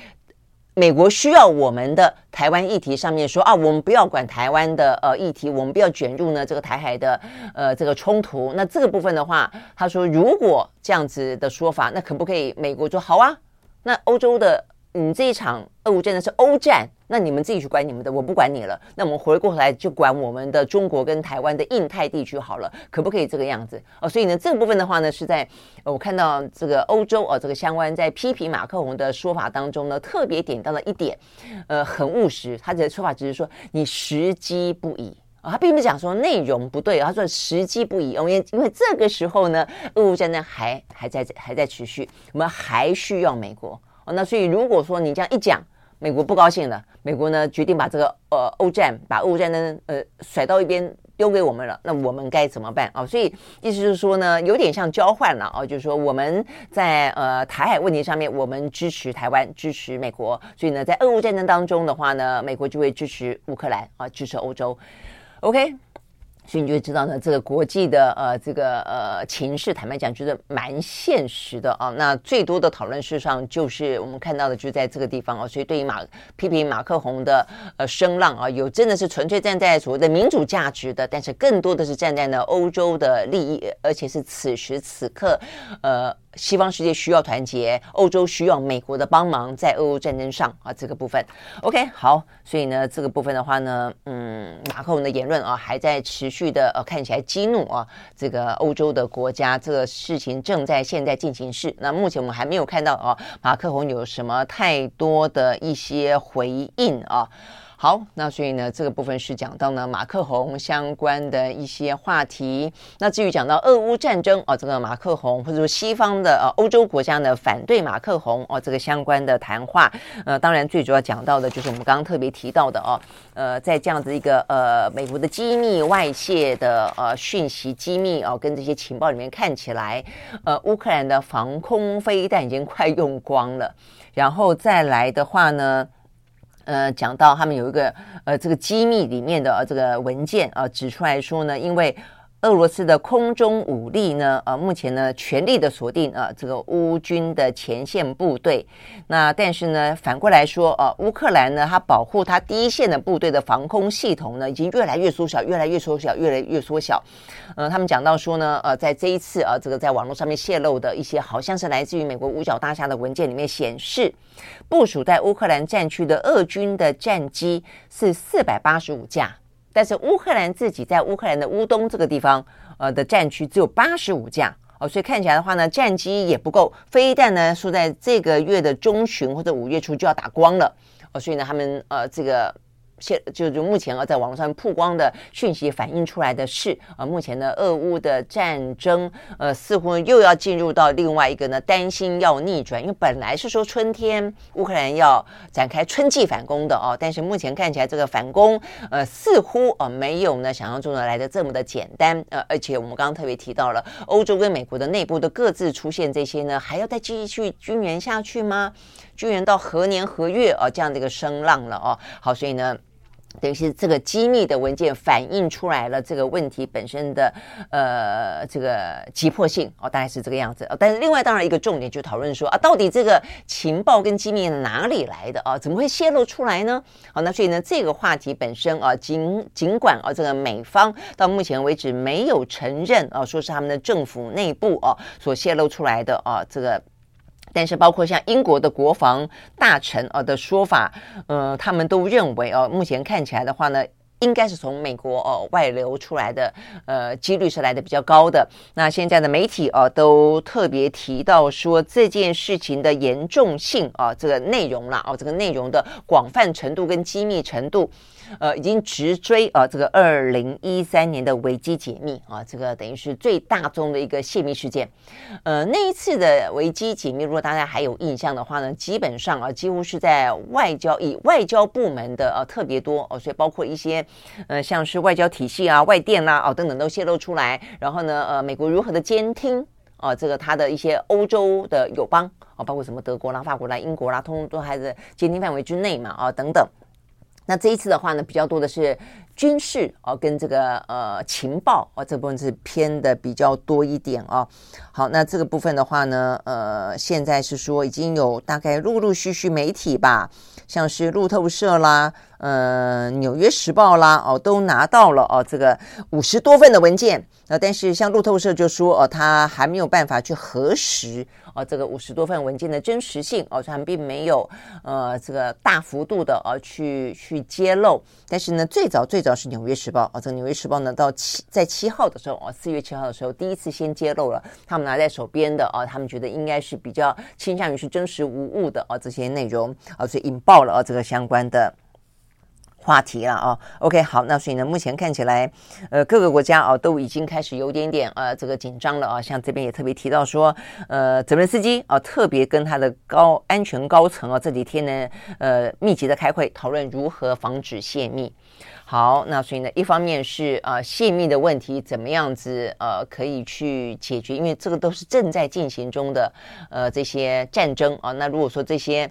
美国需要我们的台湾议题上面说啊，我们不要管台湾的呃议题，我们不要卷入呢这个台海的呃这个冲突。那这个部分的话，他说如果这样子的说法，那可不可以美国说好啊？那欧洲的。你这一场俄乌战争是欧战，那你们自己去管你们的，我不管你了。那我们回过头来就管我们的中国跟台湾的印太地区好了，可不可以这个样子？哦，所以呢，这个部分的话呢，是在我看到这个欧洲哦，这个相关在批评马克宏的说法当中呢，特别点到了一点，呃，很务实。他的说法只是说，你时机不宜。他并不是讲说内容不对，他说时机不宜，因为因为这个时候呢，俄乌战争还还在还在持续，我们还需要美国。那所以如果说你这样一讲，美国不高兴了，美国呢决定把这个呃欧战把欧战争呃甩到一边。丢给我们了，那我们该怎么办啊？所以意思就是说呢，有点像交换了啊，就是说我们在呃台海问题上面，我们支持台湾，支持美国，所以呢，在俄乌战争当中的话呢，美国就会支持乌克兰啊，支持欧洲。OK。所以你就知道呢，这个国际的呃这个呃情势，坦白讲，就是蛮现实的啊。那最多的讨论事实上就是我们看到的，就在这个地方啊。所以对于马批评马克宏的呃声浪啊，有真的是纯粹站在所谓的民主价值的，但是更多的是站在呢欧洲的利益，而且是此时此刻呃。西方世界需要团结，欧洲需要美国的帮忙，在俄乌战争上啊，这个部分，OK，好，所以呢，这个部分的话呢，嗯，马克龙的言论啊，还在持续的呃、看起来激怒啊，这个欧洲的国家，这个事情正在现在进行式。那目前我们还没有看到啊，马克龙有什么太多的一些回应啊。好，那所以呢，这个部分是讲到呢马克宏相关的一些话题。那至于讲到俄乌战争啊，这个马克宏或者说西方的呃欧洲国家呢反对马克宏哦，这个相关的谈话，呃，当然最主要讲到的就是我们刚刚特别提到的哦，呃，在这样子一个呃美国的机密外泄的呃讯息机密哦，跟这些情报里面看起来，呃，乌克兰的防空飞弹已经快用光了，然后再来的话呢。呃，讲到他们有一个呃，这个机密里面的这个文件啊，指出来说呢，因为。俄罗斯的空中武力呢，呃，目前呢全力的锁定啊，这个乌军的前线部队。那但是呢，反过来说，呃，乌克兰呢，它保护它第一线的部队的防空系统呢，已经越来越缩小，越来越缩小，越来越缩小。呃，他们讲到说呢，呃，在这一次啊，这个在网络上面泄露的一些，好像是来自于美国五角大厦的文件里面显示，部署在乌克兰战区的俄军的战机是四百八十五架。但是乌克兰自己在乌克兰的乌东这个地方，呃的战区只有八十五架哦，所以看起来的话呢，战机也不够，飞弹呢说在这个月的中旬或者五月初就要打光了哦，所以呢，他们呃这个。现就就目前啊，在网络上曝光的讯息反映出来的是，呃，目前呢，俄乌的战争，呃，似乎又要进入到另外一个呢，担心要逆转，因为本来是说春天乌克兰要展开春季反攻的哦，但是目前看起来这个反攻，呃，似乎呃没有呢想象中的来的这么的简单，呃，而且我们刚刚特别提到了欧洲跟美国的内部的各自出现这些呢，还要再继续军援下去吗？军援到何年何月啊？这样的一个声浪了哦。好，所以呢，等于是这个机密的文件反映出来了这个问题本身的呃这个急迫性哦，大概是这个样子。但是另外当然一个重点就讨论说啊，到底这个情报跟机密哪里来的啊？怎么会泄露出来呢？好，那所以呢，这个话题本身啊，尽尽管啊，这个美方到目前为止没有承认啊，说是他们的政府内部啊所泄露出来的啊这个。但是，包括像英国的国防大臣啊的说法，呃，他们都认为哦，目前看起来的话呢，应该是从美国哦外流出来的，呃，几率是来的比较高的。那现在的媒体啊都特别提到说这件事情的严重性啊，这个内容啦，哦，这个内容的广泛程度跟机密程度。呃，已经直追啊，这个二零一三年的维基解密啊，这个等于是最大宗的一个泄密事件。呃，那一次的维基解密，如果大家还有印象的话呢，基本上啊，几乎是在外交以外交部门的啊特别多哦，所以包括一些呃，像是外交体系啊、外电啦、啊、哦等等都泄露出来。然后呢，呃，美国如何的监听啊，这个它的一些欧洲的友邦啊，包括什么德国啦、法国啦、英国啦，通通都还在监听范围之内嘛啊等等。那这一次的话呢，比较多的是军事哦，跟这个呃情报哦，这部分是偏的比较多一点哦。好，那这个部分的话呢，呃，现在是说已经有大概陆陆续续媒体吧，像是路透社啦。呃，《纽约时报》啦，哦，都拿到了哦，这个五十多份的文件。呃，但是像路透社就说，哦，他还没有办法去核实哦，这个五十多份文件的真实性哦，他们并没有呃，这个大幅度的哦去去揭露。但是呢，最早最早是《纽约时报》哦，这个《纽约时报》呢，到七在七号的时候哦，四月七号的时候，第一次先揭露了他们拿在手边的哦，他们觉得应该是比较倾向于是真实无误的哦，这些内容哦，所以引爆了哦，这个相关的。话题了啊，OK，好，那所以呢，目前看起来，呃，各个国家啊都已经开始有点点呃这个紧张了啊，像这边也特别提到说，呃，泽连斯基啊特别跟他的高安全高层啊这几天呢，呃，密集的开会讨论如何防止泄密。好，那所以呢，一方面是呃泄密的问题怎么样子呃可以去解决，因为这个都是正在进行中的呃这些战争啊，那如果说这些。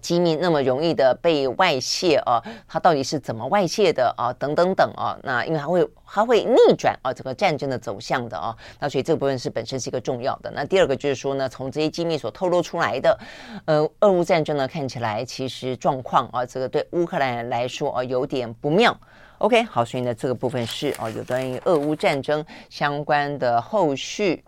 机密那么容易的被外泄啊，它到底是怎么外泄的啊？等等等啊，那因为它会它会逆转啊整个战争的走向的啊，那所以这部分是本身是一个重要的。那第二个就是说呢，从这些机密所透露出来的，呃，俄乌战争呢看起来其实状况啊，这个对乌克兰来说啊有点不妙。OK，好，所以呢这个部分是啊有关于俄乌战争相关的后续。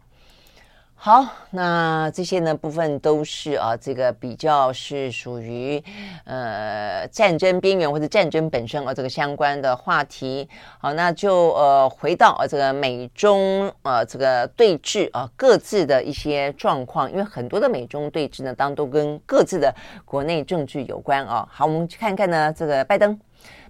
好，那这些呢部分都是啊，这个比较是属于呃战争边缘或者战争本身啊这个相关的话题。好，那就呃回到啊这个美中呃这个对峙啊各自的一些状况，因为很多的美中对峙呢，当然都跟各自的国内政治有关啊。好，我们去看看呢这个拜登。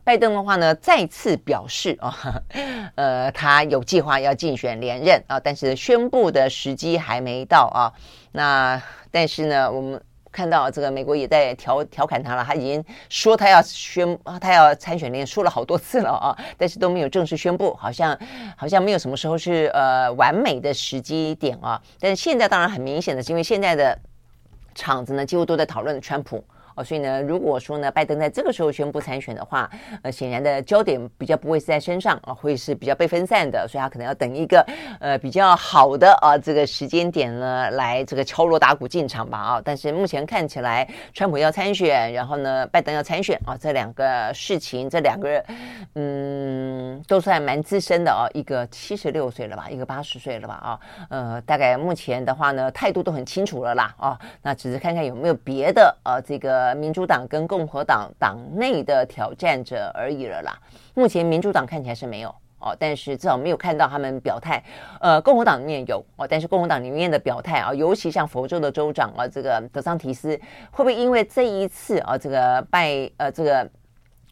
拜登的话呢，再次表示啊，呃，他有计划要竞选连任啊，但是宣布的时机还没到啊。那但是呢，我们看到这个美国也在调调侃他了，他已经说他要宣，他要参选连，说了好多次了啊，但是都没有正式宣布，好像好像没有什么时候是呃完美的时机点啊。但是现在当然很明显的是，因为现在的场子呢，几乎都在讨论川普。哦，所以呢，如果说呢，拜登在这个时候宣布参选的话，呃，显然的焦点比较不会是在身上啊，会是比较被分散的，所以他可能要等一个呃比较好的啊这个时间点呢，来这个敲锣打鼓进场吧啊。但是目前看起来，川普要参选，然后呢，拜登要参选啊，这两个事情，这两个人，嗯，都算蛮资深的啊，一个七十六岁了吧，一个八十岁了吧啊，呃，大概目前的话呢，态度都很清楚了啦啊，那只是看看有没有别的啊这个。民主党跟共和党党内的挑战者而已了啦。目前民主党看起来是没有哦，但是至少没有看到他们表态。呃，共和党里面有哦，但是共和党里面的表态啊，尤其像佛州的州长啊，这个德桑提斯会不会因为这一次啊，这个拜呃这个。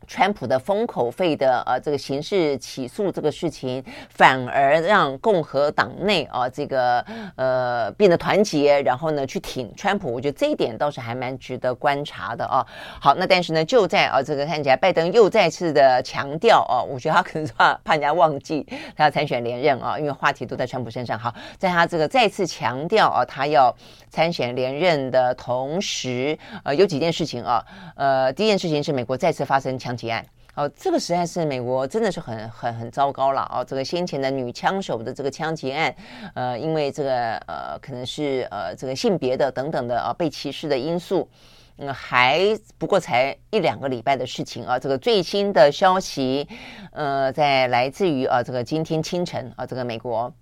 川普的封口费的呃这个刑事起诉这个事情，反而让共和党内啊这个呃变得团结，然后呢去挺川普，我觉得这一点倒是还蛮值得观察的啊。好，那但是呢就在啊这个看起来拜登又再次的强调啊，我觉得他可能怕怕人家忘记他要参选连任啊，因为话题都在川普身上。好，在他这个再次强调啊他要参选连任的同时，呃有几件事情啊，呃第一件事情是美国再次发生强枪。结案哦，这个实在是美国真的是很很很糟糕了哦。这个先前的女枪手的这个枪击案，呃，因为这个呃可能是呃这个性别的等等的啊被歧视的因素，嗯，还不过才一两个礼拜的事情啊。这个最新的消息，呃，在来自于啊这个今天清晨啊，这个美国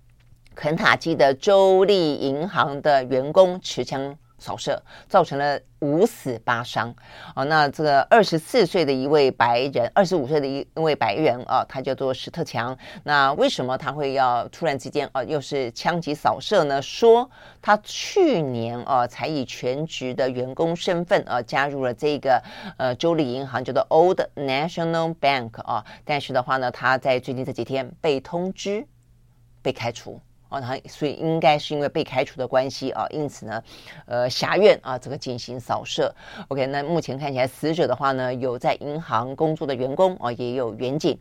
肯塔基的州立银行的员工持枪。扫射造成了五死八伤啊！那这个二十四岁的一位白人，二十五岁的一位白人啊，他叫做史特强。那为什么他会要突然之间啊，又是枪击扫射呢？说他去年啊，才以全职的员工身份啊，加入了这个呃州立银行，叫做 Old National Bank 啊。但是的话呢，他在最近这几天被通知被开除。啊，所以应该是因为被开除的关系啊，因此呢，呃，辖院啊，这个进行扫射。OK，那目前看起来死者的话呢，有在银行工作的员工啊，也有员警。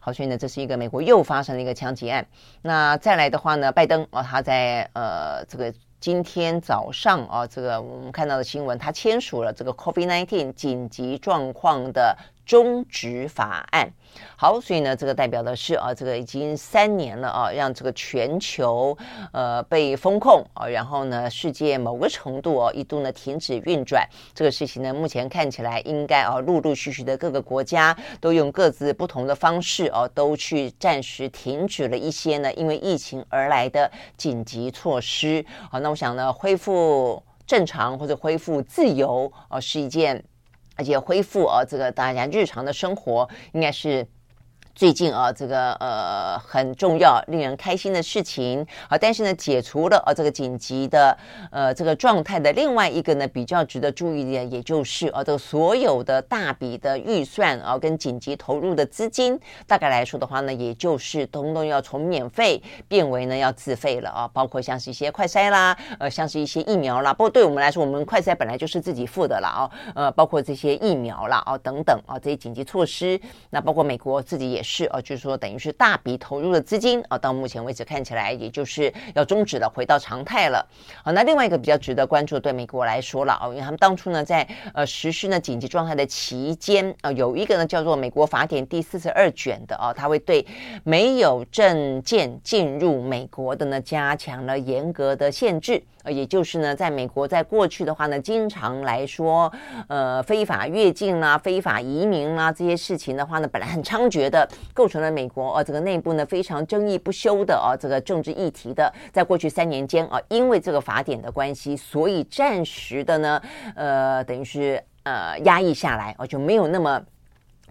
好，所以呢，这是一个美国又发生了一个枪击案。那再来的话呢，拜登啊，他在呃这个今天早上啊，这个我们看到的新闻，他签署了这个 COVID-19 紧急状况的。终止法案，好，所以呢，这个代表的是啊，这个已经三年了啊，让这个全球呃被封控啊，然后呢，世界某个程度哦、啊、一度呢停止运转，这个事情呢，目前看起来应该啊，陆陆续续的各个国家都用各自不同的方式啊，都去暂时停止了一些呢，因为疫情而来的紧急措施。好，那我想呢，恢复正常或者恢复自由啊，是一件。而且恢复啊，这个大家日常的生活应该是最近啊，这个呃很重要、令人开心的事情啊，但是呢，解除了啊这个紧急的呃这个状态的另外一个呢比较值得注意的，也就是啊这个所有的大笔的预算啊跟紧急投入的资金，大概来说的话呢，也就是通通要从免费变为呢要自费了啊，包括像是一些快筛啦，呃像是一些疫苗啦，不过对我们来说，我们快筛本来就是自己付的了啊，呃包括这些疫苗啦啊等等啊这些紧急措施，那包括美国自己也。是啊，就是说，等于是大笔投入的资金啊，到目前为止看起来，也就是要终止了，回到常态了。好，那另外一个比较值得关注，对美国来说了啊，因为他们当初呢，在呃实施呢紧急状态的期间啊，有一个呢叫做美国法典第四十二卷的啊，它会对没有证件进入美国的呢加强了严格的限制。呃，也就是呢，在美国，在过去的话呢，经常来说，呃，非法越境啦、非法移民啦这些事情的话呢，本来很猖獗的，构成了美国呃这个内部呢非常争议不休的啊这个政治议题的。在过去三年间啊，因为这个法典的关系，所以暂时的呢，呃，等于是呃压抑下来，哦，就没有那么。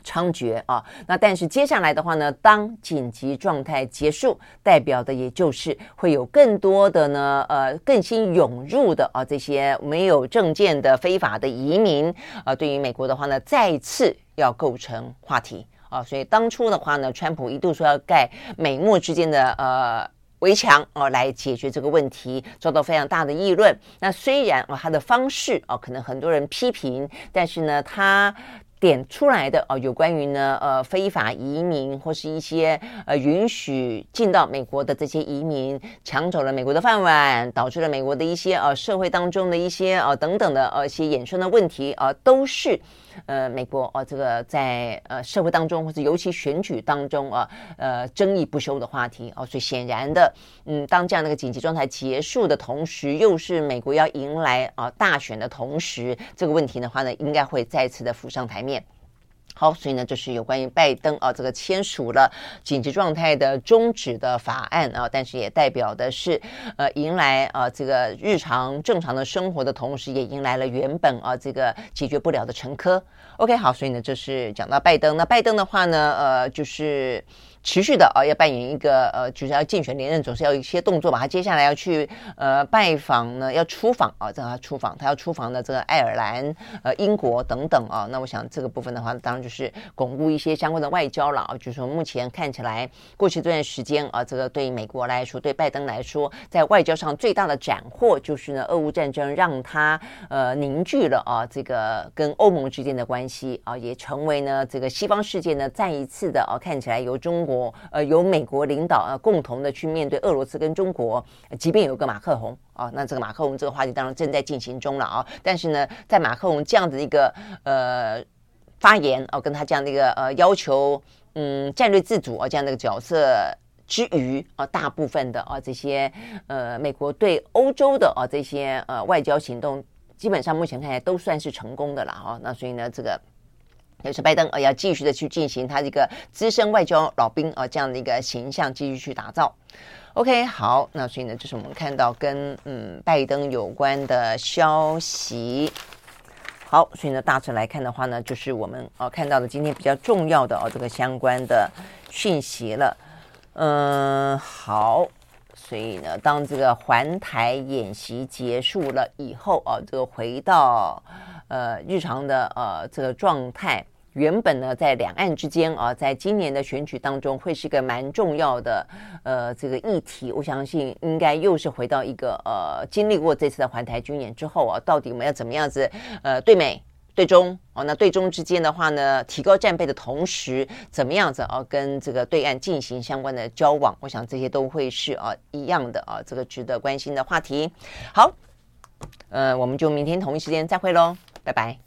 猖獗啊！那但是接下来的话呢，当紧急状态结束，代表的也就是会有更多的呢，呃，更新涌入的啊，这些没有证件的非法的移民啊，对于美国的话呢，再次要构成话题啊。所以当初的话呢，川普一度说要盖美墨之间的呃围墙啊，来解决这个问题，遭到非常大的议论。那虽然啊，他的方式啊，可能很多人批评，但是呢，他。点出来的哦，有关于呢，呃，非法移民或是一些呃允许进到美国的这些移民，抢走了美国的饭碗，导致了美国的一些呃社会当中的一些呃等等的呃一些衍生的问题、呃，都是。呃，美国哦，这个在呃社会当中，或者尤其选举当中啊，呃，争议不休的话题哦，所以显然的，嗯，当这样的一个紧急状态结束的同时，又是美国要迎来啊大选的同时，这个问题的话呢，应该会再次的浮上台面。好，所以呢，这是有关于拜登啊，这个签署了紧急状态的终止的法案啊，但是也代表的是，呃，迎来啊这个日常正常的生活的同时，也迎来了原本啊这个解决不了的沉疴。OK，好，所以呢，这是讲到拜登。那拜登的话呢，呃，就是。持续的啊，要扮演一个呃，就是要竞选连任，总是要有一些动作吧。他接下来要去呃拜访呢，要出访啊，这他出访，他要出访的这个爱尔兰、呃英国等等啊。那我想这个部分的话，当然就是巩固一些相关的外交了啊。就是说目前看起来，过去这段时间啊，这个对美国来说，对拜登来说，在外交上最大的斩获就是呢，俄乌战争让他呃凝聚了啊这个跟欧盟之间的关系啊，也成为呢这个西方世界呢再一次的啊看起来由中国。呃，由美国领导呃共同的去面对俄罗斯跟中国，即便有个马克宏啊，那这个马克宏这个话题当然正在进行中了啊。但是呢，在马克宏这样的一个呃发言哦、跟他这样的一个呃要求，嗯，战略自主啊这样的一个角色之余啊，大部分的啊这些呃美国对欧洲的啊这些呃外交行动，基本上目前看来都算是成功的了啊。那所以呢，这个。也是拜登呃要继续的去进行他这个资深外交老兵啊这样的一个形象继续去打造。OK，好，那所以呢，这是我们看到跟嗯拜登有关的消息。好，所以呢，大致来看的话呢，就是我们呃看到的今天比较重要的哦这个相关的讯息了。嗯，好，所以呢，当这个环台演习结束了以后啊，这个回到呃日常的呃这个状态。原本呢，在两岸之间啊，在今年的选举当中，会是一个蛮重要的呃这个议题。我相信应该又是回到一个呃，经历过这次的环台军演之后啊，到底我们要怎么样子呃对美对中哦？那对中之间的话呢，提高战备的同时，怎么样子啊跟这个对岸进行相关的交往？我想这些都会是啊一样的啊，这个值得关心的话题。好，呃，我们就明天同一时间再会喽，拜拜。